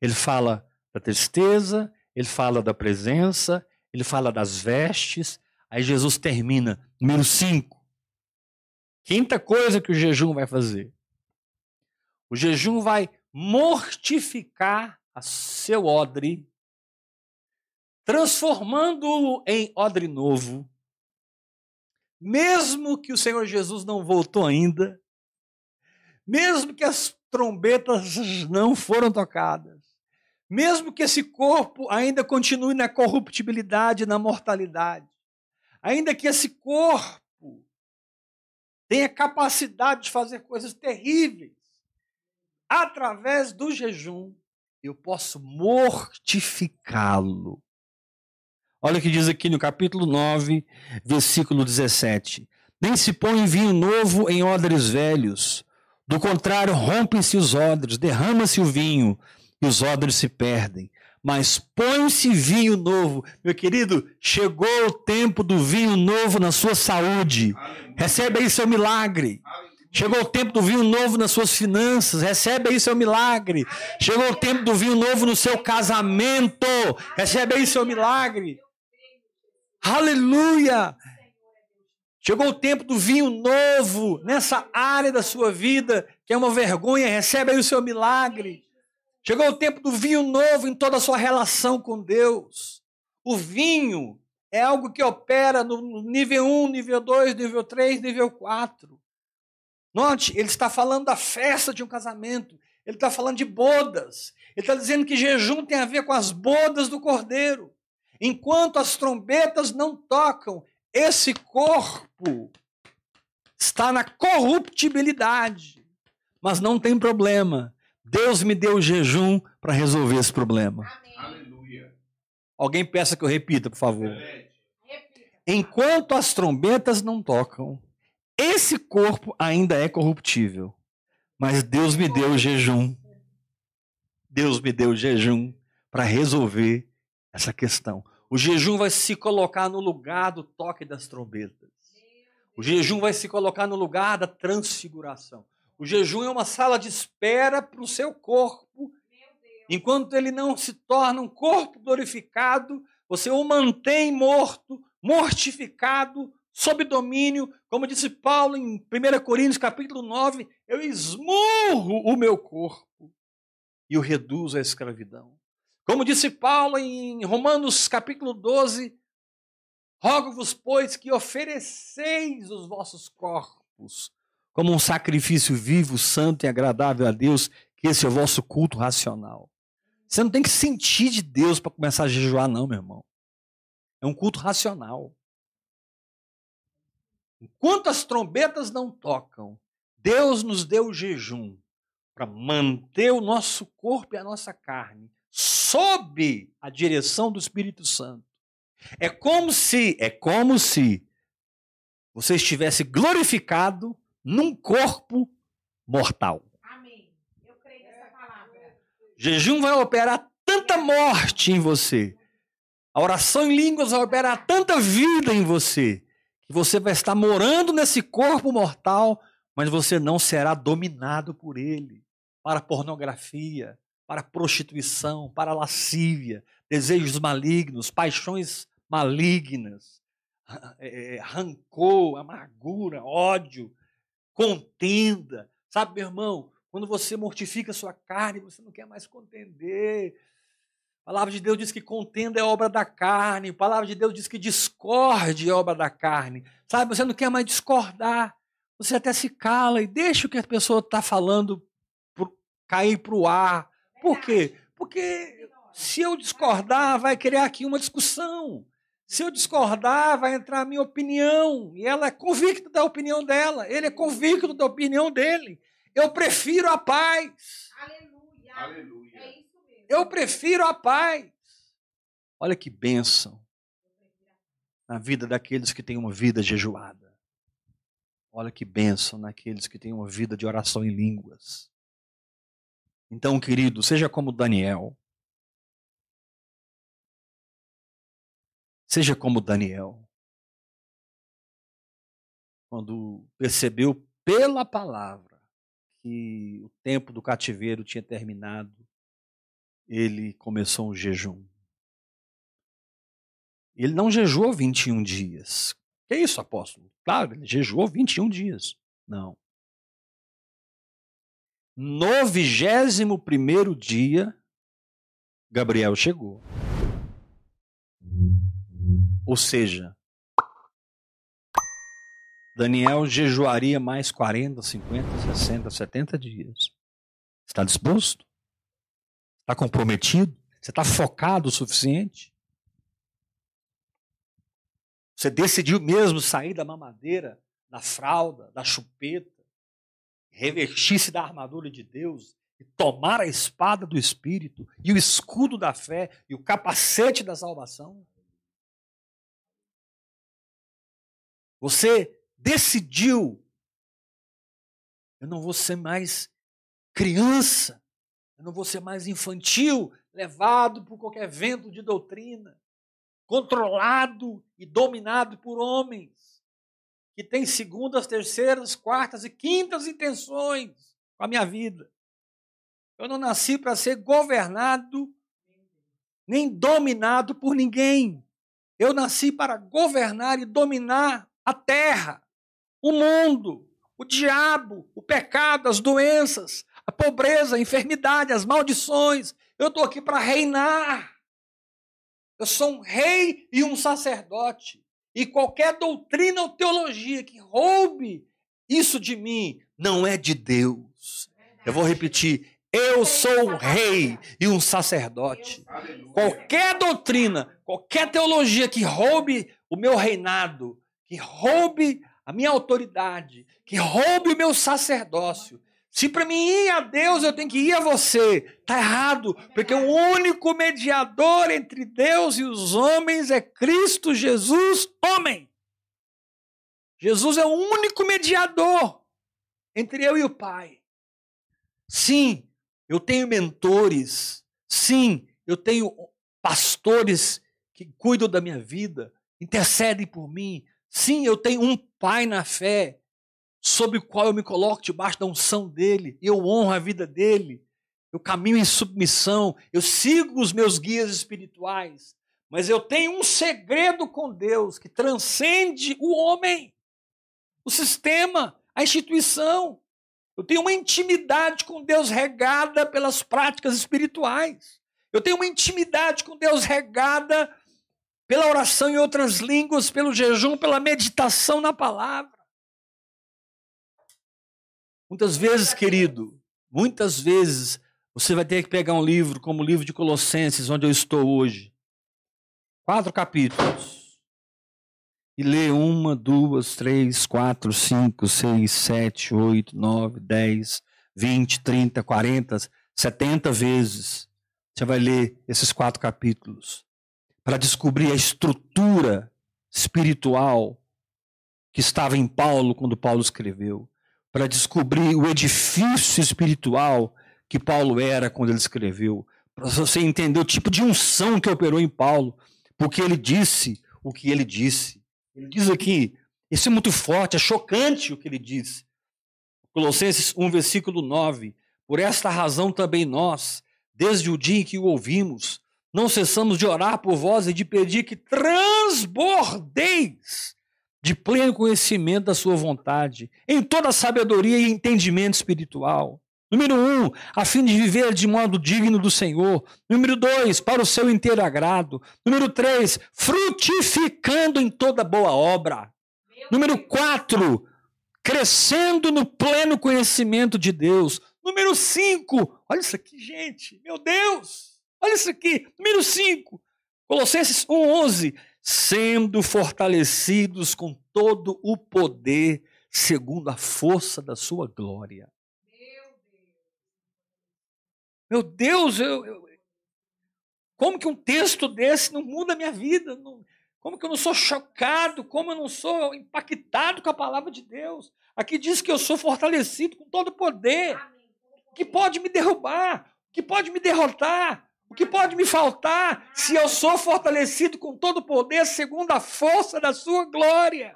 Ele fala da tristeza, ele fala da presença, ele fala das vestes, Aí Jesus termina, número 5. Quinta coisa que o jejum vai fazer. O jejum vai mortificar a seu odre, transformando-o em odre novo. Mesmo que o Senhor Jesus não voltou ainda, mesmo que as trombetas não foram tocadas, mesmo que esse corpo ainda continue na corruptibilidade, na mortalidade, Ainda que esse corpo tenha capacidade de fazer coisas terríveis, através do jejum, eu posso mortificá-lo. Olha o que diz aqui no capítulo 9, versículo 17. Nem se põe vinho novo em odres velhos. Do contrário, rompem-se os odres, derrama-se o vinho e os odres se perdem mas põe-se vinho novo. Meu querido, chegou o tempo do vinho novo na sua saúde. Recebe aí seu milagre. Chegou o tempo do vinho novo nas suas finanças. Recebe aí seu milagre. Chegou o tempo do vinho novo no seu casamento. Recebe aí seu milagre. Aleluia! Chegou o tempo do vinho novo nessa área da sua vida, que é uma vergonha, recebe aí o seu milagre. Chegou o tempo do vinho novo em toda a sua relação com Deus. O vinho é algo que opera no nível 1, nível 2, nível 3, nível 4. Note, ele está falando da festa de um casamento, ele está falando de bodas, ele está dizendo que jejum tem a ver com as bodas do cordeiro. Enquanto as trombetas não tocam, esse corpo está na corruptibilidade. Mas não tem problema. Deus me deu jejum para resolver esse problema. Aleluia. Alguém peça que eu repita, por favor. Enquanto as trombetas não tocam, esse corpo ainda é corruptível. Mas Deus me deu jejum. Deus me deu jejum para resolver essa questão. O jejum vai se colocar no lugar do toque das trombetas. O jejum vai se colocar no lugar da transfiguração. O jejum é uma sala de espera para o seu corpo. Enquanto ele não se torna um corpo glorificado, você o mantém morto, mortificado, sob domínio, como disse Paulo em 1 Coríntios capítulo 9, eu esmurro o meu corpo e o reduzo à escravidão. Como disse Paulo em Romanos capítulo 12, rogo-vos, pois, que ofereceis os vossos corpos como um sacrifício vivo, santo e agradável a Deus, que esse é o vosso culto racional. Você não tem que sentir de Deus para começar a jejuar, não, meu irmão. É um culto racional. Enquanto as trombetas não tocam, Deus nos deu o jejum para manter o nosso corpo e a nossa carne sob a direção do Espírito Santo. É como se, é como se você estivesse glorificado num corpo mortal. Amém. Eu creio nessa palavra. Jejum vai operar tanta morte em você. A oração em línguas vai operar tanta vida em você que você vai estar morando nesse corpo mortal, mas você não será dominado por ele para pornografia, para prostituição, para lascívia, desejos malignos, paixões malignas, [laughs] é, é, rancor, amargura, ódio, contenda. Sabe, meu irmão, quando você mortifica a sua carne, você não quer mais contender. A palavra de Deus diz que contenda é obra da carne. A palavra de Deus diz que discorde é obra da carne. Sabe, você não quer mais discordar. Você até se cala e deixa o que a pessoa está falando cair para o ar. Por quê? Porque se eu discordar, vai criar aqui uma discussão. Se eu discordar, vai entrar a minha opinião. E ela é convicta da opinião dela. Ele é convicto da opinião dele. Eu prefiro a paz. Aleluia. Aleluia. É isso mesmo. Eu prefiro a paz. Olha que bênção na vida daqueles que têm uma vida jejuada. Olha que bênção naqueles que têm uma vida de oração em línguas. Então, querido, seja como Daniel. Seja como Daniel. Quando percebeu pela palavra que o tempo do cativeiro tinha terminado, ele começou um jejum. Ele não jejuou 21 dias. Que isso, apóstolo? Claro, ele jejuou 21 dias. Não. No vigésimo primeiro dia, Gabriel chegou. Ou seja, Daniel jejuaria mais 40, 50, 60, 70 dias. Está disposto? Está comprometido? Você está focado o suficiente? Você decidiu mesmo sair da mamadeira, da fralda, da chupeta, revestir-se da armadura de Deus e tomar a espada do Espírito e o escudo da fé e o capacete da salvação? Você decidiu, eu não vou ser mais criança, eu não vou ser mais infantil, levado por qualquer vento de doutrina, controlado e dominado por homens que tem segundas, terceiras, quartas e quintas intenções com a minha vida. Eu não nasci para ser governado nem dominado por ninguém. Eu nasci para governar e dominar a terra, o mundo, o diabo, o pecado, as doenças, a pobreza, a enfermidade, as maldições. Eu estou aqui para reinar. Eu sou um rei e um sacerdote. E qualquer doutrina ou teologia que roube isso de mim não é de Deus. Eu vou repetir: eu sou um rei e um sacerdote. Qualquer doutrina, qualquer teologia que roube o meu reinado, que roube a minha autoridade, que roube o meu sacerdócio. Se para mim ir a Deus eu tenho que ir a você, tá errado, porque o único mediador entre Deus e os homens é Cristo Jesus, homem. Jesus é o único mediador entre eu e o Pai. Sim, eu tenho mentores. Sim, eu tenho pastores que cuidam da minha vida, intercedem por mim. Sim, eu tenho um pai na fé, sobre o qual eu me coloco debaixo da unção dele, eu honro a vida dele, eu caminho em submissão, eu sigo os meus guias espirituais. Mas eu tenho um segredo com Deus que transcende o homem, o sistema, a instituição. Eu tenho uma intimidade com Deus regada pelas práticas espirituais. Eu tenho uma intimidade com Deus regada pela oração em outras línguas, pelo jejum, pela meditação na palavra. Muitas vezes, querido, muitas vezes você vai ter que pegar um livro como o livro de Colossenses, onde eu estou hoje. Quatro capítulos e lê uma, duas, três, quatro, cinco, seis, sete, oito, nove, dez, vinte, trinta, quarenta, setenta vezes. Você vai ler esses quatro capítulos para descobrir a estrutura espiritual que estava em Paulo quando Paulo escreveu, para descobrir o edifício espiritual que Paulo era quando ele escreveu, para você entender o tipo de unção que operou em Paulo, porque ele disse o que ele disse. Ele diz aqui, isso é muito forte, é chocante o que ele diz. Colossenses 1, versículo 9. Por esta razão também nós, desde o dia em que o ouvimos, não cessamos de orar por vós e de pedir que transbordeis de pleno conhecimento da sua vontade, em toda sabedoria e entendimento espiritual Número um, a fim de viver de modo digno do Senhor. Número dois, para o seu inteiro agrado. Número três, frutificando em toda boa obra. Número quatro, crescendo no pleno conhecimento de Deus. Número cinco, olha isso aqui, gente, meu Deus, olha isso aqui. Número cinco, Colossenses 1,11, sendo fortalecidos com todo o poder, segundo a força da sua glória. Meu Deus, eu, eu, como que um texto desse não muda a minha vida? Não, como que eu não sou chocado? Como eu não sou impactado com a palavra de Deus? Aqui diz que eu sou fortalecido com todo o poder, que pode me derrubar, que pode me derrotar, o que pode me faltar se eu sou fortalecido com todo o poder segundo a força da sua glória.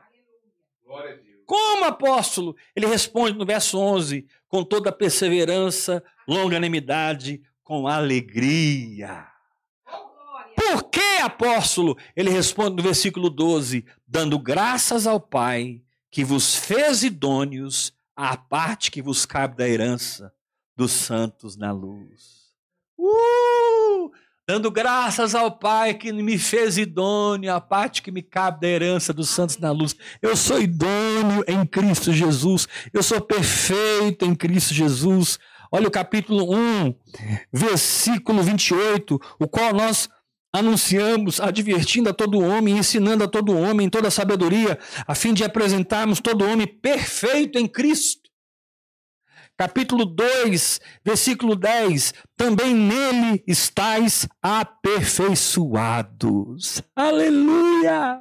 Glória a Deus. Como apóstolo? Ele responde no verso 11: com toda perseverança, longanimidade, com alegria. Por que, apóstolo? Ele responde no versículo 12: dando graças ao Pai que vos fez idôneos à parte que vos cabe da herança dos santos na luz. Uh! Dando graças ao Pai que me fez idôneo, a parte que me cabe da herança dos santos na luz. Eu sou idôneo em Cristo Jesus. Eu sou perfeito em Cristo Jesus. Olha o capítulo 1, versículo 28, o qual nós anunciamos, advertindo a todo homem, ensinando a todo homem toda a sabedoria, a fim de apresentarmos todo homem perfeito em Cristo. Capítulo 2, versículo 10, também nele estáis aperfeiçoados. Aleluia!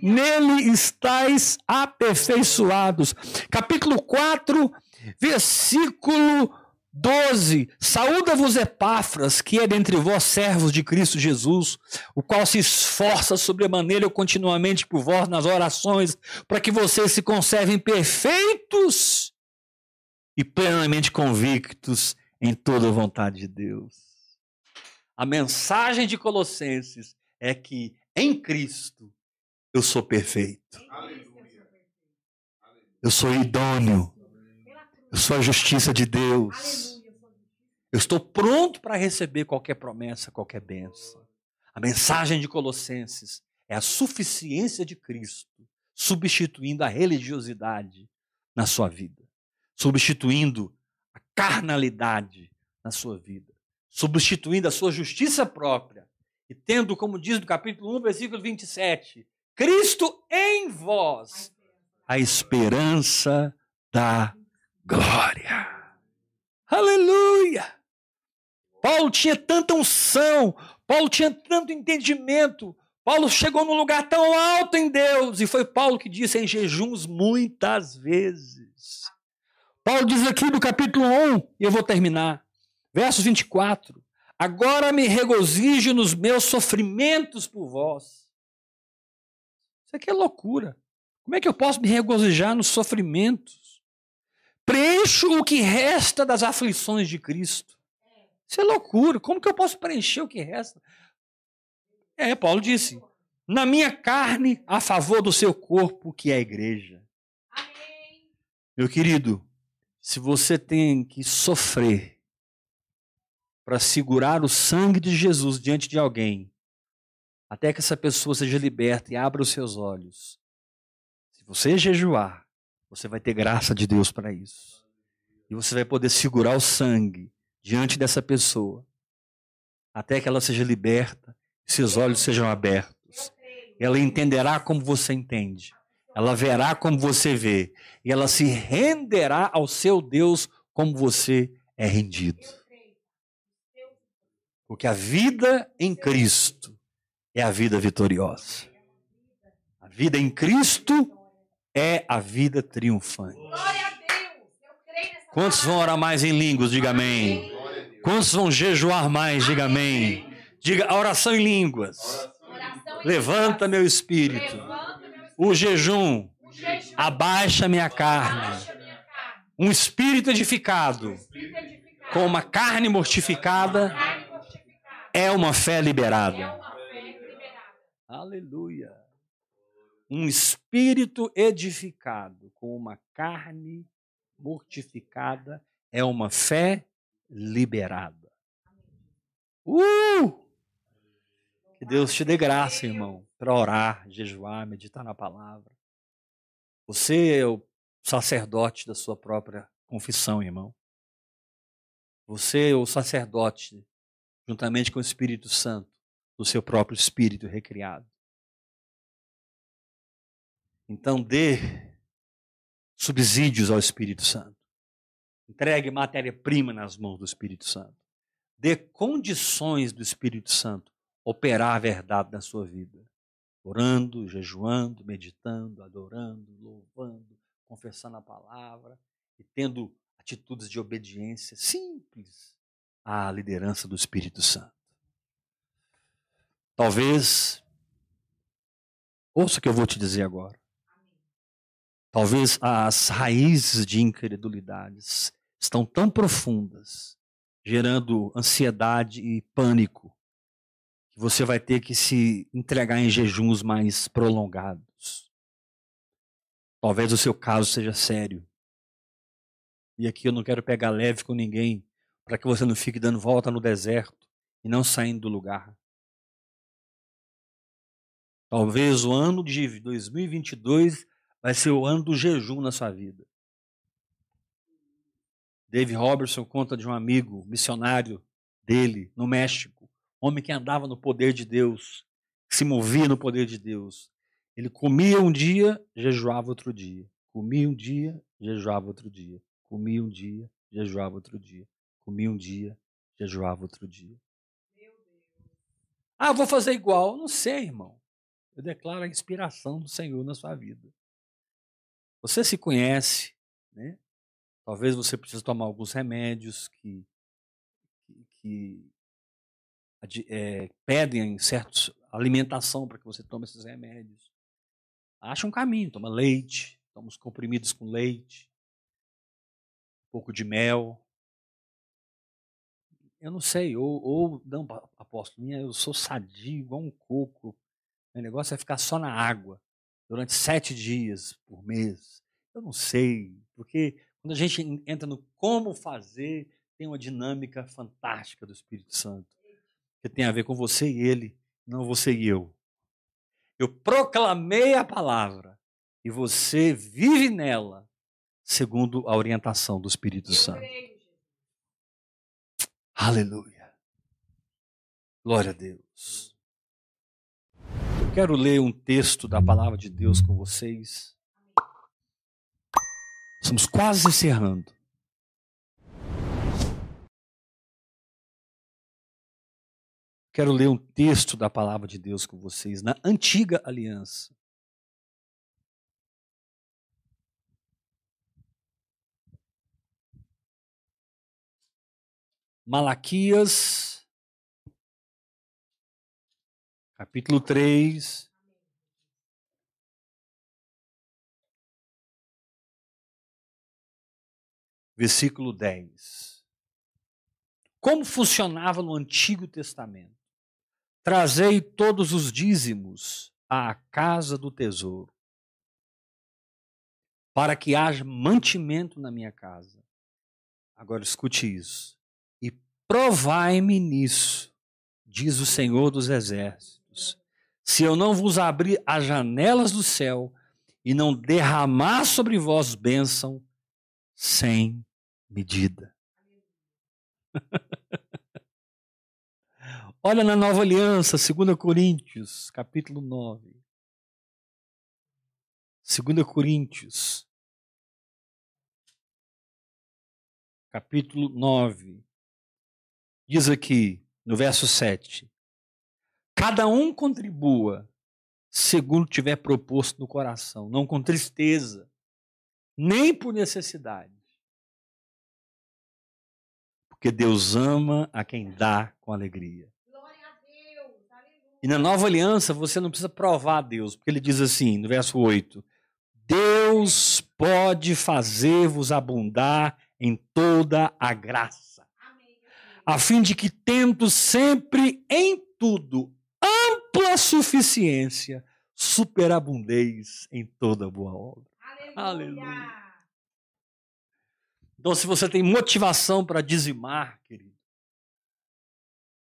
Nele estáis aperfeiçoados. Capítulo 4, versículo 12: Saúda-vos, Epáfras, que é dentre vós servos de Cristo Jesus, o qual se esforça sobremaneira continuamente por vós nas orações, para que vocês se conservem perfeitos e plenamente convictos em toda a vontade de Deus. A mensagem de Colossenses é que em Cristo eu sou perfeito. Eu sou idôneo. Eu sou a justiça de Deus. Eu estou pronto para receber qualquer promessa, qualquer bênção. A mensagem de Colossenses é a suficiência de Cristo, substituindo a religiosidade na sua vida, substituindo a carnalidade na sua vida, substituindo a sua justiça própria e tendo, como diz no capítulo 1, versículo 27, Cristo em vós, a esperança da glória. Aleluia! Paulo tinha tanta unção, Paulo tinha tanto entendimento, Paulo chegou num lugar tão alto em Deus, e foi Paulo que disse em jejuns muitas vezes. Paulo diz aqui no capítulo 1, e eu vou terminar, verso 24: Agora me regozijo nos meus sofrimentos por vós. Isso aqui é loucura. Como é que eu posso me regozijar nos sofrimentos? Preencho o que resta das aflições de Cristo. Isso é loucura. Como que eu posso preencher o que resta? É, Paulo disse: na minha carne, a favor do seu corpo, que é a igreja. Amém. Meu querido, se você tem que sofrer para segurar o sangue de Jesus diante de alguém, até que essa pessoa seja liberta e abra os seus olhos, se você jejuar, você vai ter graça de Deus para isso. E você vai poder segurar o sangue diante dessa pessoa, até que ela seja liberta e seus olhos sejam abertos. Ela entenderá como você entende. Ela verá como você vê. E ela se renderá ao seu Deus como você é rendido. Porque a vida em Cristo é a vida vitoriosa. A vida em Cristo é a vida triunfante. Quantos vão orar mais em línguas? Diga amém. Quantos vão jejuar mais? Diga amém. Diga a oração em línguas. Levanta meu espírito. O jejum abaixa minha carne. Um espírito edificado com uma carne mortificada é uma fé liberada. Aleluia um espírito edificado com uma carne mortificada é uma fé liberada. Uh! Que Deus te dê graça, irmão, para orar, jejuar, meditar na palavra. Você é o sacerdote da sua própria confissão, irmão. Você é o sacerdote, juntamente com o Espírito Santo, do seu próprio espírito recriado. Então dê subsídios ao Espírito Santo. Entregue matéria-prima nas mãos do Espírito Santo. Dê condições do Espírito Santo operar a verdade na sua vida. Orando, jejuando, meditando, adorando, louvando, confessando a palavra e tendo atitudes de obediência simples à liderança do Espírito Santo. Talvez, ouça o que eu vou te dizer agora. Talvez as raízes de incredulidades estão tão profundas, gerando ansiedade e pânico, que você vai ter que se entregar em jejuns mais prolongados. Talvez o seu caso seja sério. E aqui eu não quero pegar leve com ninguém, para que você não fique dando volta no deserto e não saindo do lugar. Talvez o ano de 2022 vai ser o ano do jejum na sua vida. Dave Robertson conta de um amigo missionário dele no México, homem que andava no poder de Deus, que se movia no poder de Deus. Ele comia um dia, jejuava outro dia. Comia um dia, jejuava outro dia. Comia um dia, jejuava outro dia. Comia um dia, jejuava outro dia. Ah, vou fazer igual. Não sei, irmão. Eu declaro a inspiração do Senhor na sua vida. Você se conhece, né? Talvez você precise tomar alguns remédios que, que, que é, pedem certos alimentação para que você tome esses remédios. Acha um caminho, toma leite, toma os comprimidos com leite, um pouco de mel. Eu não sei, ou, ou não, apóstolo, minha, eu sou sadio, igual um coco. Meu negócio é ficar só na água. durante sete dias por mês. Eu não sei, porque quando a gente entra no como fazer, tem uma dinâmica fantástica do Espírito Santo, que tem a ver com você e ele, não você e eu. Eu proclamei a palavra e você vive nela, segundo a orientação do Espírito Santo. Aleluia. Glória a Deus. Quero ler um texto da palavra de Deus com vocês. Estamos quase encerrando. Quero ler um texto da palavra de Deus com vocês na antiga aliança. Malaquias, capítulo 3. Versículo 10. Como funcionava no Antigo Testamento? Trazei todos os dízimos à casa do tesouro, para que haja mantimento na minha casa. Agora escute isso. E provai-me nisso, diz o Senhor dos Exércitos, se eu não vos abrir as janelas do céu e não derramar sobre vós bênção sem medida. [laughs] Olha na nova aliança, 2 Coríntios, capítulo 9. 2 Coríntios, capítulo 9. Diz aqui, no verso 7. Cada um contribua segundo tiver proposto no coração, não com tristeza, nem por necessidade. Porque Deus ama a quem dá com alegria. E na nova aliança você não precisa provar a Deus, porque ele diz assim, no verso 8: Deus pode fazer-vos abundar em toda a graça, a fim de que, tendo sempre em tudo ampla suficiência, superabundeis em toda boa obra. Aleluia. Aleluia. Então, se você tem motivação para dizimar, querido,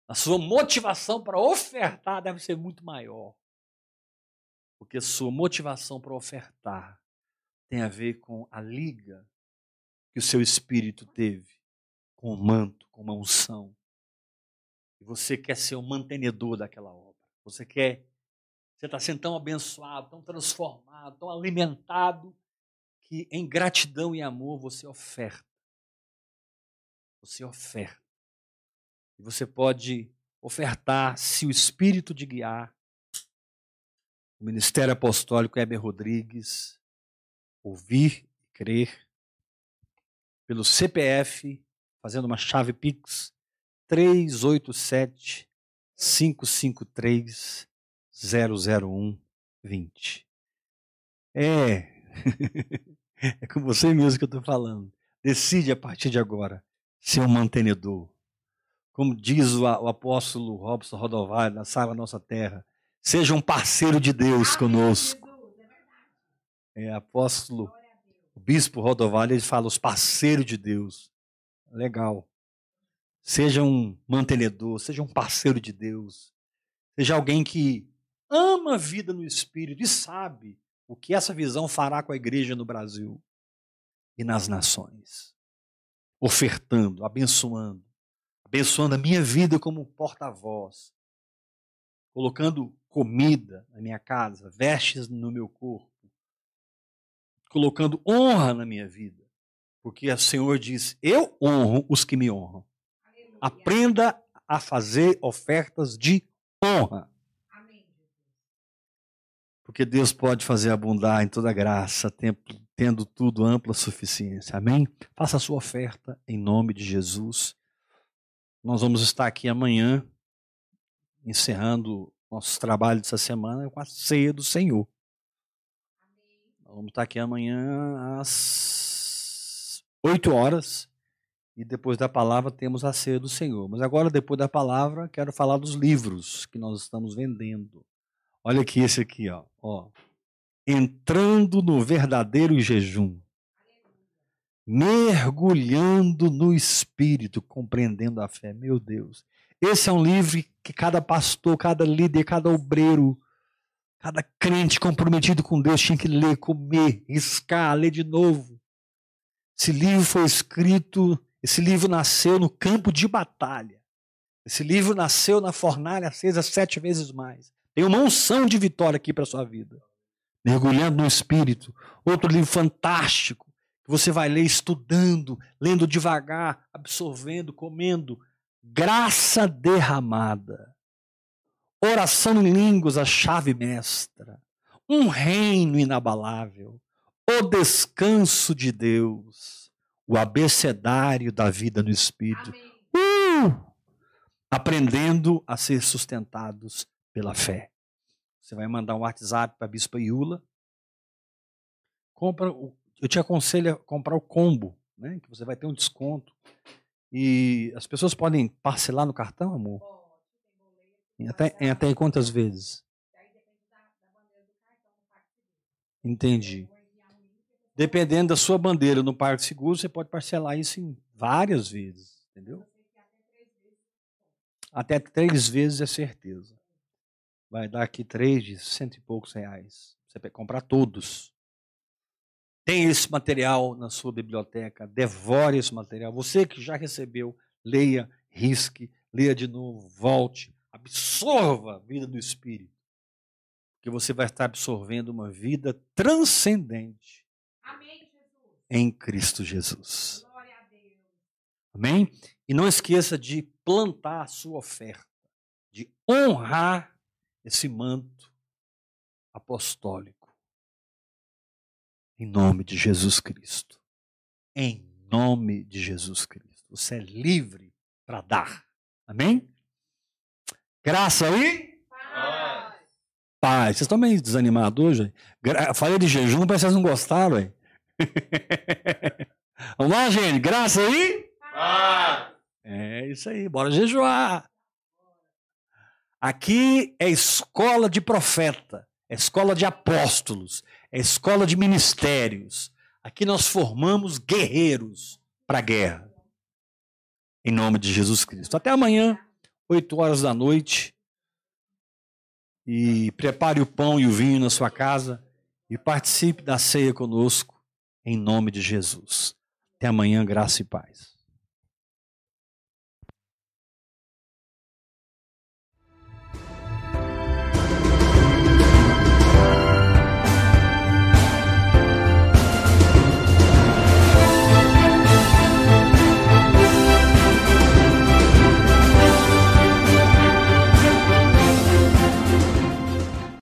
a sua motivação para ofertar deve ser muito maior. Porque sua motivação para ofertar tem a ver com a liga que o seu espírito teve com o manto, com a unção. E você quer ser o mantenedor daquela obra. Você quer, você está sendo tão abençoado, tão transformado, tão alimentado, que em gratidão e amor você oferta. Você oferta. E você pode ofertar se o Espírito de guiar. O Ministério Apostólico Heber Rodrigues, ouvir e crer. Pelo CPF, fazendo uma chave Pix, 387 553 001 20. É. [laughs] é com você mesmo que eu estou falando. Decide a partir de agora ser um mantenedor como diz o, o apóstolo Robson Rodovalho, na Sala Nossa Terra, seja um parceiro de Deus conosco. É, apóstolo, o bispo Rodovalho, ele fala os parceiros de Deus. Legal. Seja um mantenedor, seja um parceiro de Deus. Seja alguém que ama a vida no Espírito e sabe o que essa visão fará com a igreja no Brasil e nas nações. Ofertando, abençoando, abençoando a minha vida como porta-voz, colocando comida na minha casa, vestes no meu corpo, colocando honra na minha vida, porque o Senhor diz: Eu honro os que me honram. Aleluia. Aprenda a fazer ofertas de honra. Porque Deus pode fazer abundar em toda graça, tendo tudo ampla suficiência. Amém? Faça a sua oferta em nome de Jesus. Nós vamos estar aqui amanhã, encerrando nossos trabalhos dessa semana com a ceia do Senhor. Nós vamos estar aqui amanhã às 8 horas e depois da palavra temos a ceia do Senhor. Mas agora, depois da palavra, quero falar dos livros que nós estamos vendendo. Olha aqui esse aqui, ó. ó. entrando no verdadeiro jejum, mergulhando no espírito, compreendendo a fé. Meu Deus. Esse é um livro que cada pastor, cada líder, cada obreiro, cada crente comprometido com Deus tinha que ler, comer, riscar, ler de novo. Esse livro foi escrito, esse livro nasceu no campo de batalha. Esse livro nasceu na fornalha acesa sete vezes mais. Tem uma unção de vitória aqui para sua vida. Mergulhando no Espírito. Outro livro fantástico você vai ler estudando, lendo devagar, absorvendo, comendo. Graça derramada. Oração em línguas, a chave mestra. Um reino inabalável. O descanso de Deus. O abecedário da vida no Espírito. Uh! Aprendendo a ser sustentados pela fé. Você vai mandar um WhatsApp para a Bispa Iula. Compra o eu te aconselho a comprar o combo, né? Que você vai ter um desconto. E as pessoas podem parcelar no cartão, amor? Em até, em até quantas vezes? Entendi. Dependendo da sua bandeira no Parque Seguro, você pode parcelar isso em várias vezes, entendeu? Até três vezes é certeza. Vai dar aqui três de cento e poucos reais. Você comprar todos. Tem esse material na sua biblioteca, devore esse material. Você que já recebeu, leia, risque, leia de novo, volte, absorva a vida do Espírito. Porque você vai estar absorvendo uma vida transcendente Amém, em Cristo Jesus. Amém? E não esqueça de plantar a sua oferta, de honrar esse manto apostólico. Em nome de Jesus Cristo. Em nome de Jesus Cristo. Você é livre para dar. Amém? Graça aí? Paz. Paz. Vocês estão meio desanimados hoje? Falei de jejum, parece que vocês não gostaram, hein? [laughs] Vamos lá, gente. Graça aí? Paz. É isso aí. Bora jejuar. Aqui é escola de profeta, é escola de apóstolos, é escola de ministérios. Aqui nós formamos guerreiros para a guerra. Em nome de Jesus Cristo. Até amanhã, 8 horas da noite. E prepare o pão e o vinho na sua casa e participe da ceia conosco, em nome de Jesus. Até amanhã, graça e paz.